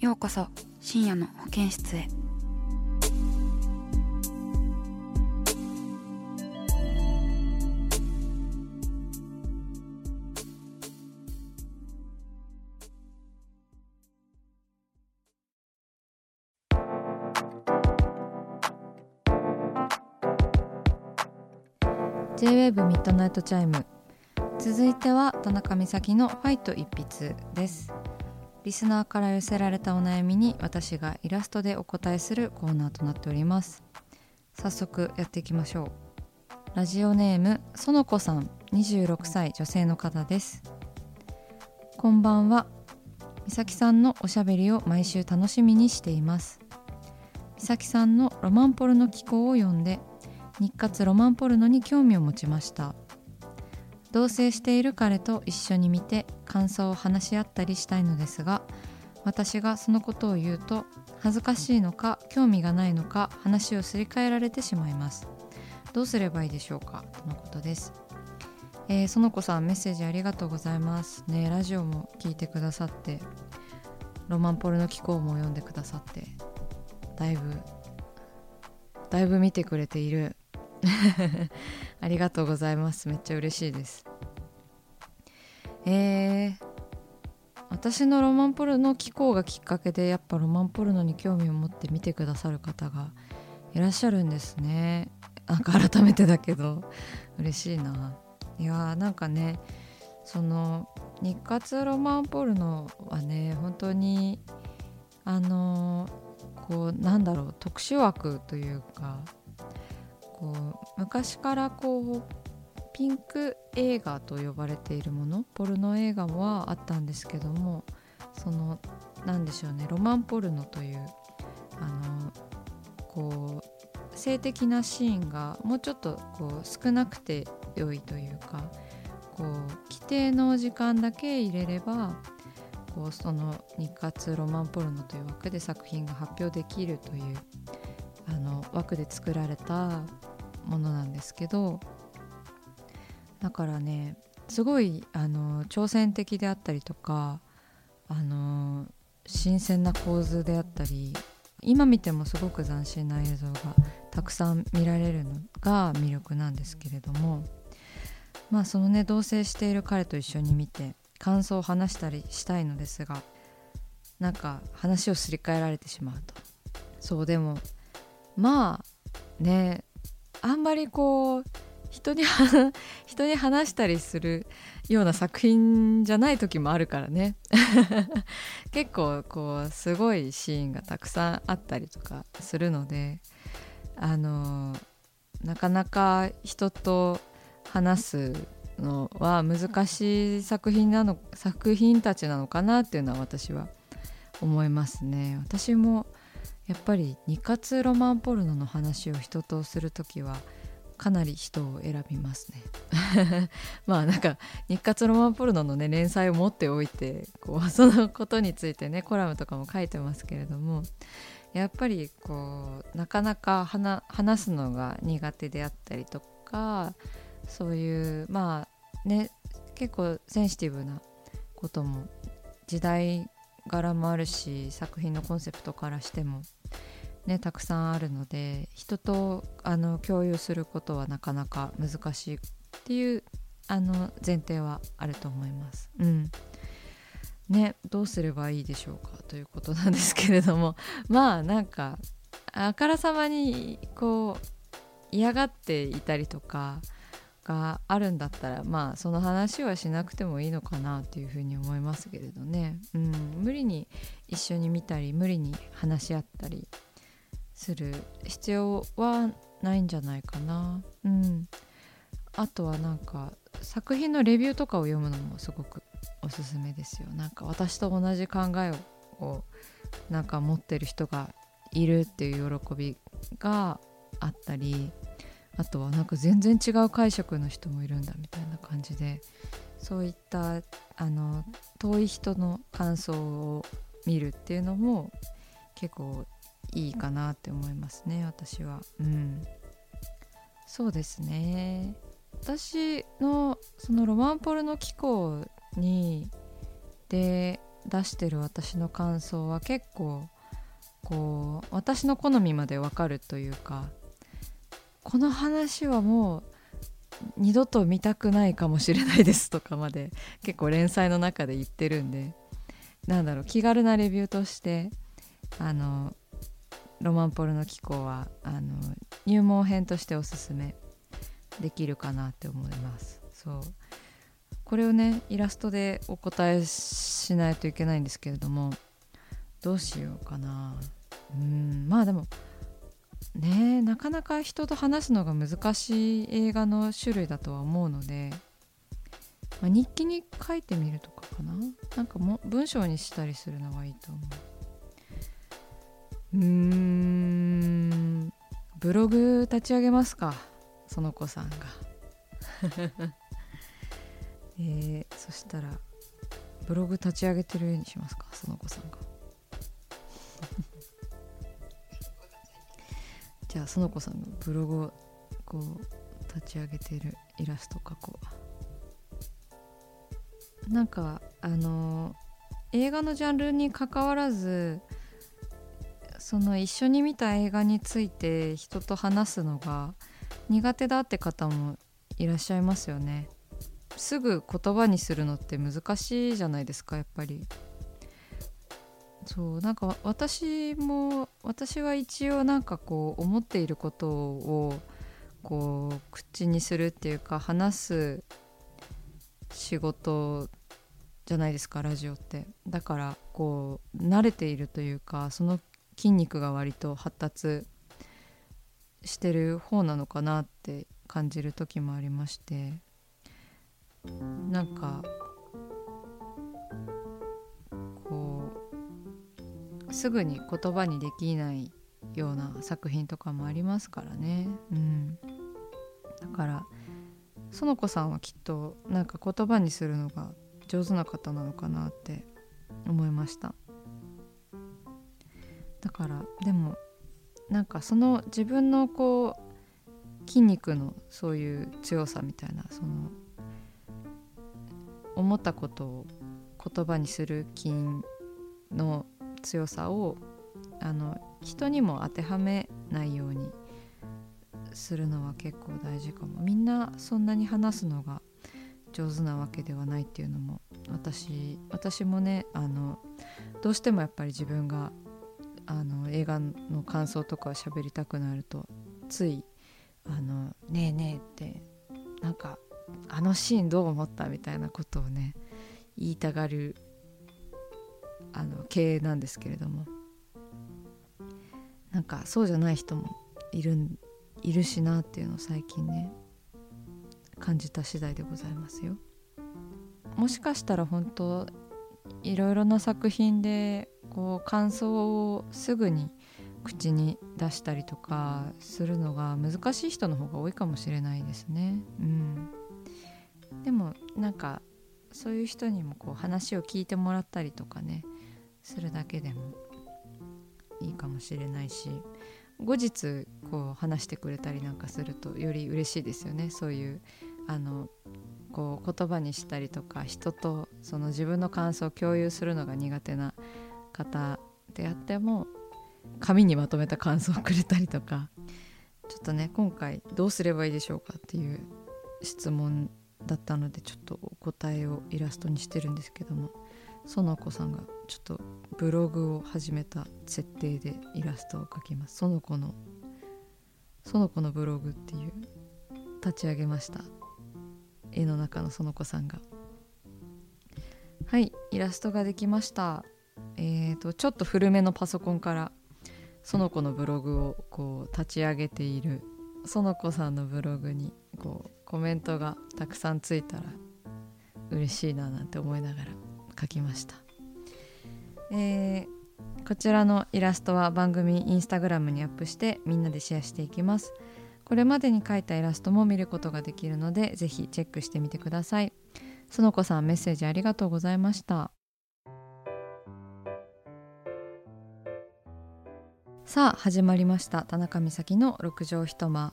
ようこそ深夜の保健室へ「J-WAVE ミッドナイトチャイム」続いては田中美咲の「ファイト一筆」です。リスナーから寄せられたお悩みに私がイラストでお答えするコーナーとなっております。早速やっていきましょう。ラジオネーム園子さん。26歳女性の方です。こんばんは。美咲さんのおしゃべりを毎週楽しみにしています。美咲さんのロマンポルノ機構を読んで日活ロマンポルノに興味を持ちました。同棲している彼と一緒に見て感想を話し合ったりしたいのですが私がそのことを言うと恥ずかしいのか興味がないのか話をすり替えられてしまいます。どうすればいいでしょうか？とのことです。えー、園子さんメッセージありがとうございます。ねラジオも聞いてくださってロマンポルノ機構も読んでくださってだいぶだいぶ見てくれている。ありがとうございます。めっちゃ嬉しいです。えー、私のロマンポルノ機構がきっかけでやっぱロマンポルノに興味を持って見てくださる方がいらっしゃるんですね。なんか改めてだけど嬉しいな。いやーなんかねその日活ロマンポルノはね本当にあのこうなんだろう特殊枠というかこう昔からこうピンク映画と呼ばれているものポルノ映画はあったんですけどもその何でしょうねロマンポルノというあのこう性的なシーンがもうちょっとこう少なくて良いというかこう規定の時間だけ入れればこうその日活ロマンポルノという枠で作品が発表できるというあの枠で作られたものなんですけどだからねすごいあの挑戦的であったりとかあの新鮮な構図であったり今見てもすごく斬新な映像がたくさん見られるのが魅力なんですけれどもまあそのね同棲している彼と一緒に見て感想を話したりしたいのですがなんか話をすり替えられてしまうと。そうでもまあねあんまりこう人に 人に話したりするような作品じゃない時もあるからね 結構こうすごいシーンがたくさんあったりとかするのであのなかなか人と話すのは難しい作品なの作品たちなのかなっていうのは私は思いますね。私もやっぱり二活ロマンポルノの話を人とする時はかなり人を選びますね。まあなんか日活ロマンポルノのね連載を持っておいてこうそのことについてねコラムとかも書いてますけれどもやっぱりこうなかなか話すのが苦手であったりとかそういうまあね結構センシティブなことも時代柄もあるし作品のコンセプトからしてもねたくさんあるので人とあの共有することはなかなか難しいっていうあの前提はあると思います。うん。ね、どうすればいいでしょうか？ということなんですけれども。まあなんかあからさまにこう嫌がっていたりとかがあるんだったらまあその話はしなくてもいいのかなっていうふうに思いますけれどね、うん、無理に一緒に見たり無理に話し合ったりする必要はないんじゃないかな。うん、あとはなんか作品のレビューとかを読むのもすごくおすすめですよ。なんか私と同じ考えをなんか持ってる人がいるっていう喜びがあったりあとはなんか全然違う解釈の人もいるんだみたいな感じでそういったあの遠い人の感想を見るっていうのも結構いいかなって思いますね私は。うん、そうですね私のそのロマンポルの機構にで出してる私の感想は結構こう私の好みまでわかるというかこの話はもう二度と見たくないかもしれないですとかまで結構連載の中で言ってるんでなんだろう気軽なレビューとしてあのロマンポルの機構はあの入門編としておすすめできるかなって思います。そう。これをねイラストでお答えしないといけないんですけれどもどうしようかな。うんまあでもねなかなか人と話すのが難しい映画の種類だとは思うので、まあ、日記に書いてみるとかかな。なんかも文章にしたりするのはいいと思う。うん。ブログ立ち上げますか？その子さんが。えー、そしたらブログ立ち上げてるようにしますか？その子さんが。じゃあその子さんのブログをこう立ち上げてるイラストを描こう。なんかあの映画のジャンルにかかわらずその一緒に見た映画について人と話すのが苦手だって方もいらっしゃいますよね。すぐ言葉にするのって難しいじゃないですかやっぱり。そうなんか私も私は一応なんかこう思っていることをこう口にするっていうか話す仕事じゃないですかラジオって。だからこう慣れているというかその筋肉が割と発達してる方なのかなって感じる時もありましてなんかこうすぐに言葉にできないような作品とかもありますからね。うん、だから園子さんはきっとなんか言葉にするのが上手な方なのかなって思いましただからでもなんかその自分のこう筋肉のそういう強さみたいなその思ったことを言葉にする筋の強さをあの人にも当てはめないようにするのは結構大事かも。みんなそんなに話すのが上手なわけではないっていうのも私私もねあのどうしてもやっぱり自分があの映画の感想とか喋りたくなるとつい「あのねえねえ」ってなんか「あのシーンどう思った?」みたいなことをね言いたがるあの経営なんですけれどもなんかそうじゃない人もいるいるしなっていうのを最近ね感じた次第でございますよ。もしかしたら本当いろいろな作品でこう感想をすぐに口に出したりとかするのが難しい人の方が多いかもしれないですね。うん、でもなんかそういう人にもこう話を聞いてもらったりとかねするだけでもいいかもしれないし後日こう話してくれたりなんかするとより嬉しいですよねそういうあのこう言葉にしたりとか人とその自分の感想を共有するのが苦手な方であっても紙にまとめた感想をくれたりとかちょっとね今回どうすればいいでしょうかっていう質問だったのでちょっとお答えをイラストにしてるんですけども園子さんがちょっとブログを始めた設定でイラストを描きます。園子の園子のブログっていう立ち上げました。絵の中の園子さんが。はいイラストができました。えーとちょっと古めのパソコンから園子のブログをこう立ち上げている園子さんのブログにこうコメントがたくさんついたら嬉しいななんて思いながら描きました、えー、こちらのイラストは番組インスタグラムにアップしてみんなでシェアしていきます。これまでに描いたイラストも見ることができるのでぜひチェックしてみてください。園子さんメッセージありがとうございました。さあ始まりました。田中美咲の六畳一間。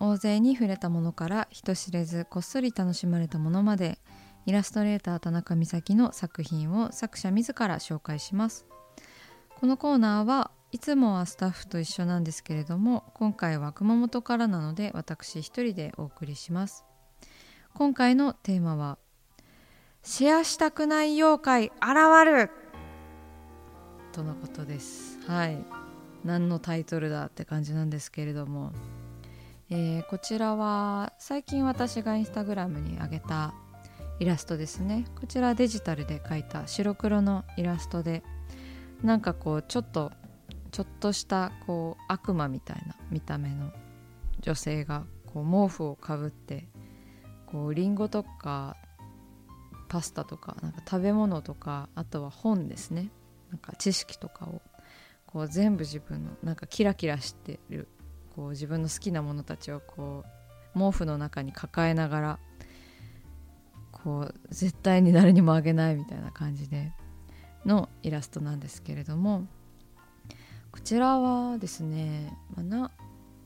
大勢に触れたものから人知れずこっそり楽しまれたものまで。イラストレーター田中美咲の作品を作者自ら紹介します。このコーナーはいつもはスタッフと一緒なんですけれども今回は熊本からなので私一人でお送りします。今回のテーマはシェアしたくない妖怪現る。とのことです。はい。何のタイトルだって感じなんですけれども。えー、こちらは最近私がインスタグラムに上げたイラストですね。こちらデジタルで描いた白黒のイラストでなんかこうちょっとちょっとしたこう悪魔みたいな見た目の女性がこう毛布をかぶってこうリンゴとかパスタとかなんか食べ物とかあとは本ですね。なんか知識とかをこう全部自分のなんかキラキラしてるこう自分の好きなものたちをこう毛布の中に抱えながらこう絶対に誰にもあげないみたいな感じでのイラストなんですけれども。こちらはですね、ま、な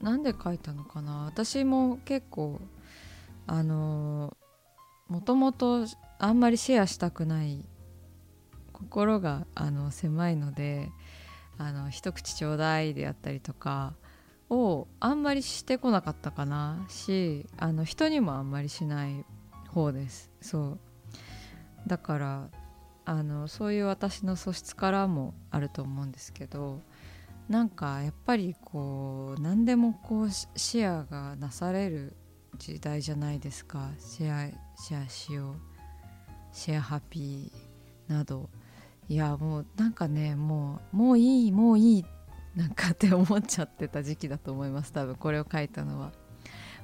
なんで描いたのかな。私も結構あのもともとあんまりシェアしたくない心があの狭いのであの一口ちょうだいであったりとかをあんまりしてこなかったかな。しあの人にもあんまりしない方です。そう。だからあのそういう私の素質からもあると思うんですけどなんかやっぱりこう何でもこうシェアがなされる時代じゃないですか。シェアシェアしよう。シェアハッピーなど。いやもうなんかねもうもういいもういいなんかって思っちゃってた時期だと思います多分これを書いたのは。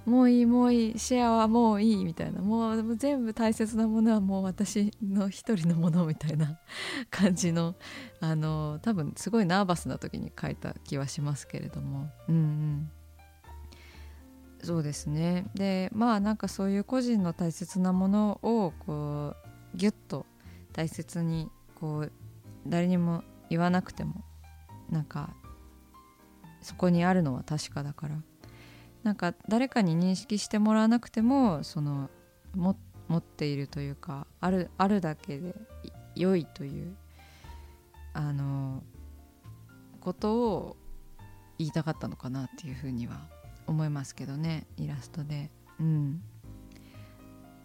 もういいもういいシェアはもういいみたいな。もう全部大切なものはもう私の一人のものみたいな 感じのあの多分すごいナーバスな時に書いた気はしますけれども。うんうん。そうですね。でまあなんかそういう個人の大切なものをこうギュッと大切にこう誰にも言わなくてもなんかそこにあるのは確かだからなんか誰かに認識してもらわなくてもそのも持っているというかあるあるだけで良いというあのことを言いたかったのかなっていうふうには思いますけどねイラストで。うん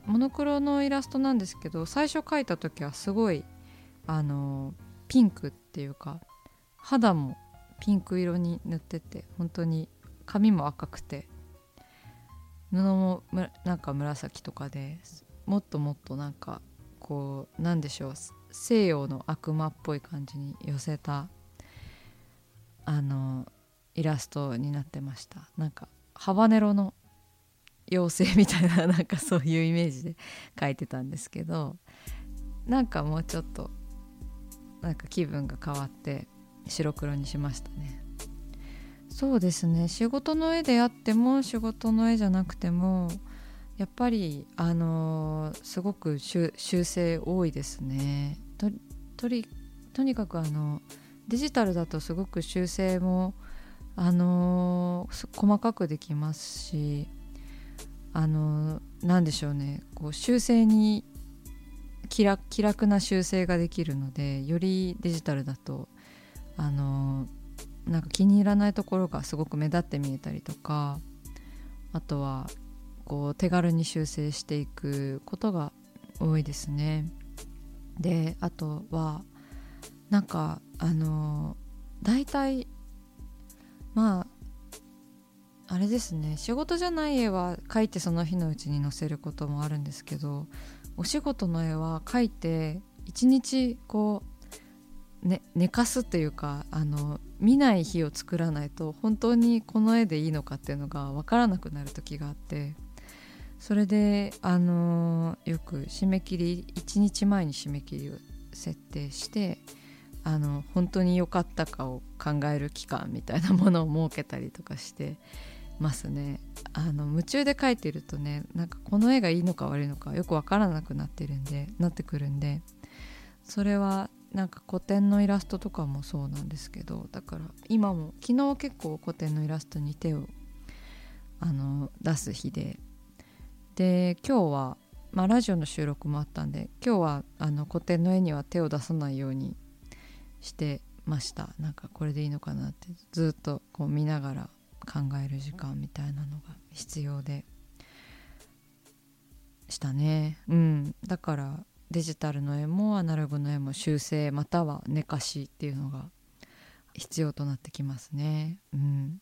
モノクロのイラストなんですけど最初描いた時はすごいあのピンクっていうか肌もピンク色に塗ってて本当に髪も赤くて布もなんか紫とかでもっともっとなんかこうなんでしょう西洋の悪魔っぽい感じに寄せたあのイラストになってました。なんかハバネロの妖精みたいななんかそういうイメージで描いてたんですけどなんかもうちょっとなんか気分が変わって白黒にしましたね。そうですね。仕事の絵であっても仕事の絵じゃなくてもやっぱりあのー、すごく修正多いですね。ととりとにかくあのデジタルだとすごく修正もあのー、細かくできますしあのー、でしょうね。こう修正に気楽気楽な修正ができるのでよりデジタルだとあのなんか気に入らないところがすごく目立って見えたりとかあとはこう手軽に修正していくことが多いですね。であとはなんかあの大体まああれですね仕事じゃない絵は描いてその日のうちに載せることもあるんですけどお仕事の絵は描いて一日こう、ね、寝かすというかあの見ない日を作らないと本当にこの絵でいいのかっていうのが分からなくなる時があってそれであのよく締め切り1日前に締め切りを設定してあの本当に良かったかを考える期間みたいなものを設けたりとかしてますね。あの夢中で描いてるとねなんかこの絵がいいのか悪いのかよく分からなくなってるんでなってくるんでそれはなんか古典のイラストとかもそうなんですけどだから今も昨日結構古典のイラストに手をあの出す日でで今日は、まあ、ラジオの収録もあったんで今日はあの古典の絵には手を出さないようにしてました。なんかこれでいいのかなってずっとこう見ながら考える時間みたいなのが必要でしたね。うん。だからデジタルの絵もアナログの絵も修正または寝かしっていうのが必要となってきますね。うん。